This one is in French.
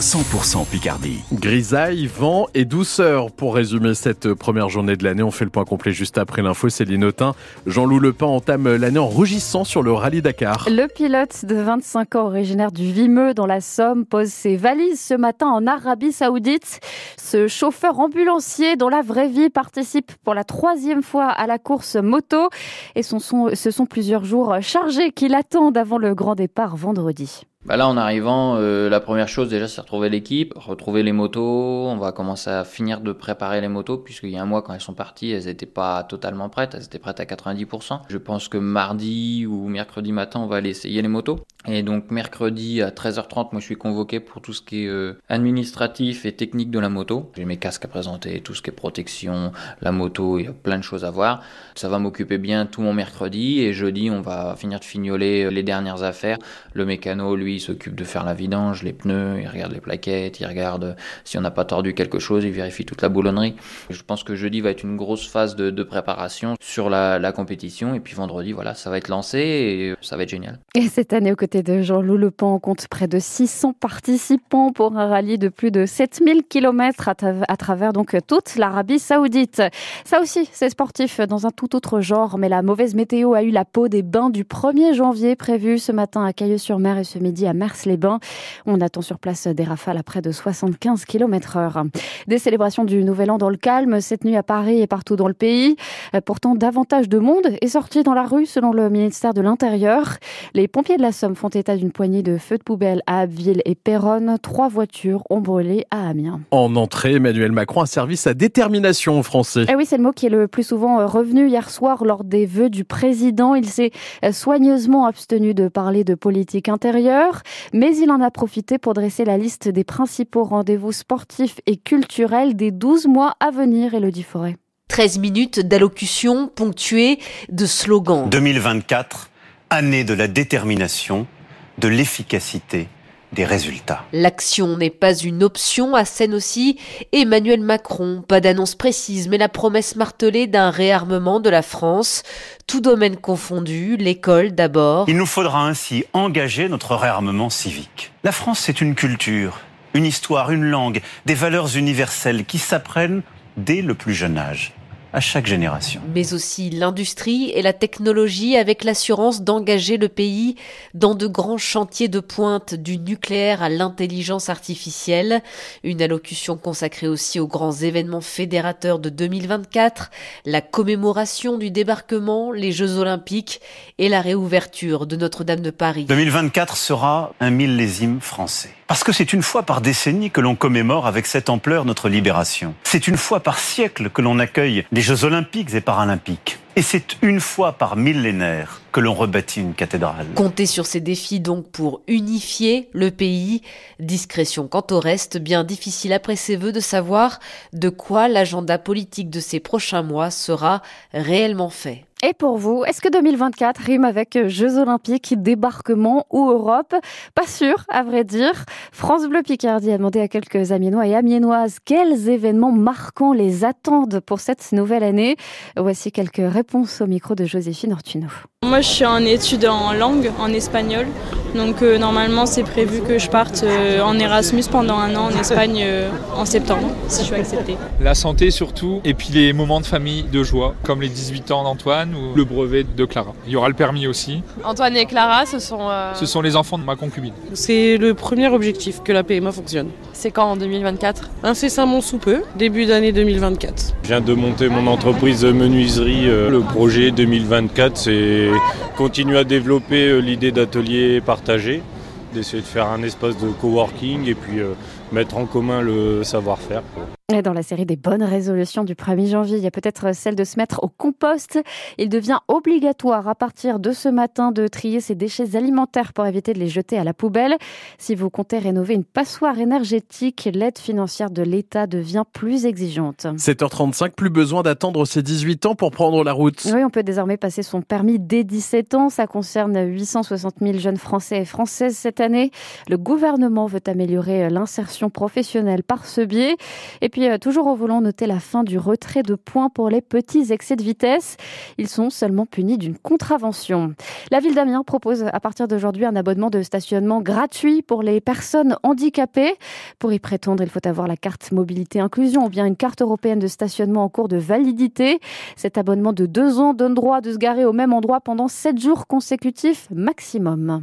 100% Picardie. Grisaille, vent et douceur. Pour résumer cette première journée de l'année, on fait le point complet juste après l'info. Céline Autin, Jean-Loup Lepin entame l'année en rougissant sur le rallye Dakar. Le pilote de 25 ans originaire du Vimeux dans la Somme pose ses valises ce matin en Arabie Saoudite. Ce chauffeur ambulancier dont la vraie vie participe pour la troisième fois à la course moto et ce sont plusieurs jours chargés qui l'attendent avant le grand départ vendredi. Bah là, en arrivant, euh, la première chose déjà, c'est retrouver l'équipe, retrouver les motos. On va commencer à finir de préparer les motos, puisqu'il y a un mois, quand elles sont parties, elles n'étaient pas totalement prêtes. Elles étaient prêtes à 90%. Je pense que mardi ou mercredi matin, on va aller essayer les motos. Et donc, mercredi à 13h30, moi, je suis convoqué pour tout ce qui est euh, administratif et technique de la moto. J'ai mes casques à présenter, tout ce qui est protection, la moto, il y a plein de choses à voir. Ça va m'occuper bien tout mon mercredi. Et jeudi, on va finir de fignoler les dernières affaires. Le mécano, lui, il s'occupe de faire la vidange, les pneus, il regarde les plaquettes, il regarde si on n'a pas tordu quelque chose, il vérifie toute la boulonnerie. Je pense que jeudi va être une grosse phase de, préparation sur la, compétition et puis vendredi, voilà, ça va être lancé et ça va être génial. Et cette année, aux côtés de Jean-Loup Lepan, on compte près de 600 participants pour un rallye de plus de 7000 km à, à travers donc toute l'Arabie Saoudite. Ça aussi, c'est sportif dans un tout autre genre, mais la mauvaise météo a eu la peau des bains du 1er janvier prévu ce matin à Cailleux-sur-Mer et ce midi à Mers-les-Bains. On attend sur place des rafales à près de 75 km heure. Des célébrations du Nouvel An dans le calme cette nuit à Paris et partout dans le pays. Pourtant, davantage de monde est sorti dans la rue selon le ministère de l'Intérieur. Les pompiers de la Somme font état d'une poignée de feux de poubelle à Abbeville et Péronne. Trois voitures ont brûlé à Amiens. En entrée, Emmanuel Macron a servi sa détermination aux Français. Eh oui, c'est le mot qui est le plus souvent revenu hier soir lors des vœux du président. Il s'est soigneusement abstenu de parler de politique intérieure mais il en a profité pour dresser la liste des principaux rendez-vous sportifs et culturels des 12 mois à venir, Elodie Forêt. 13 minutes d'allocution ponctuées de slogans. 2024, année de la détermination, de l'efficacité des résultats. L'action n'est pas une option, à scène aussi Emmanuel Macron. Pas d'annonce précise, mais la promesse martelée d'un réarmement de la France. Tout domaine confondu, l'école d'abord. Il nous faudra ainsi engager notre réarmement civique. La France, c'est une culture, une histoire, une langue, des valeurs universelles qui s'apprennent dès le plus jeune âge à chaque génération. Mais aussi l'industrie et la technologie avec l'assurance d'engager le pays dans de grands chantiers de pointe du nucléaire à l'intelligence artificielle. Une allocution consacrée aussi aux grands événements fédérateurs de 2024, la commémoration du débarquement, les Jeux olympiques et la réouverture de Notre-Dame de Paris. 2024 sera un millésime français. Parce que c'est une fois par décennie que l'on commémore avec cette ampleur notre libération. C'est une fois par siècle que l'on accueille les Jeux olympiques et paralympiques. Et c'est une fois par millénaire que l'on rebâtit une cathédrale. Comptez sur ces défis donc pour unifier le pays. Discrétion quant au reste, bien difficile après ces vœux de savoir de quoi l'agenda politique de ces prochains mois sera réellement fait. Et pour vous, est-ce que 2024 rime avec Jeux Olympiques, débarquement ou Europe? Pas sûr, à vrai dire. France Bleu Picardie a demandé à quelques Amiénois et Amiénoises quels événements marquants les attendent pour cette nouvelle année. Voici quelques réponses au micro de Joséphine Ortuno. Moi, je suis en études en langue, en espagnol. Donc euh, normalement, c'est prévu que je parte euh, en Erasmus pendant un an en Espagne euh, en septembre, si je suis acceptée. La santé surtout, et puis les moments de famille, de joie, comme les 18 ans d'Antoine ou le brevet de Clara. Il y aura le permis aussi. Antoine et Clara, ce sont... Ce sont les enfants de ma concubine. C'est le premier objectif, que la PMA fonctionne. C'est quand en 2024 Incessamment sous peu, début d'année 2024. Je viens de monter mon entreprise de menuiserie. Le projet 2024, c'est continuer à développer l'idée d'atelier par d'essayer de faire un espace de coworking et puis euh, mettre en commun le savoir-faire. Dans la série des bonnes résolutions du 1er janvier, il y a peut-être celle de se mettre au compost. Il devient obligatoire à partir de ce matin de trier ses déchets alimentaires pour éviter de les jeter à la poubelle. Si vous comptez rénover une passoire énergétique, l'aide financière de l'État devient plus exigeante. 7h35, plus besoin d'attendre ses 18 ans pour prendre la route. Oui, on peut désormais passer son permis dès 17 ans. Ça concerne 860 000 jeunes Français et Françaises cette année. Le gouvernement veut améliorer l'insertion professionnelle par ce biais. Et puis, euh, toujours au volant, notez la fin du retrait de points pour les petits excès de vitesse. Ils sont seulement punis d'une contravention. La ville d'Amiens propose à partir d'aujourd'hui un abonnement de stationnement gratuit pour les personnes handicapées. Pour y prétendre, il faut avoir la carte mobilité inclusion ou bien une carte européenne de stationnement en cours de validité. Cet abonnement de deux ans donne droit de se garer au même endroit pendant sept jours consécutifs maximum.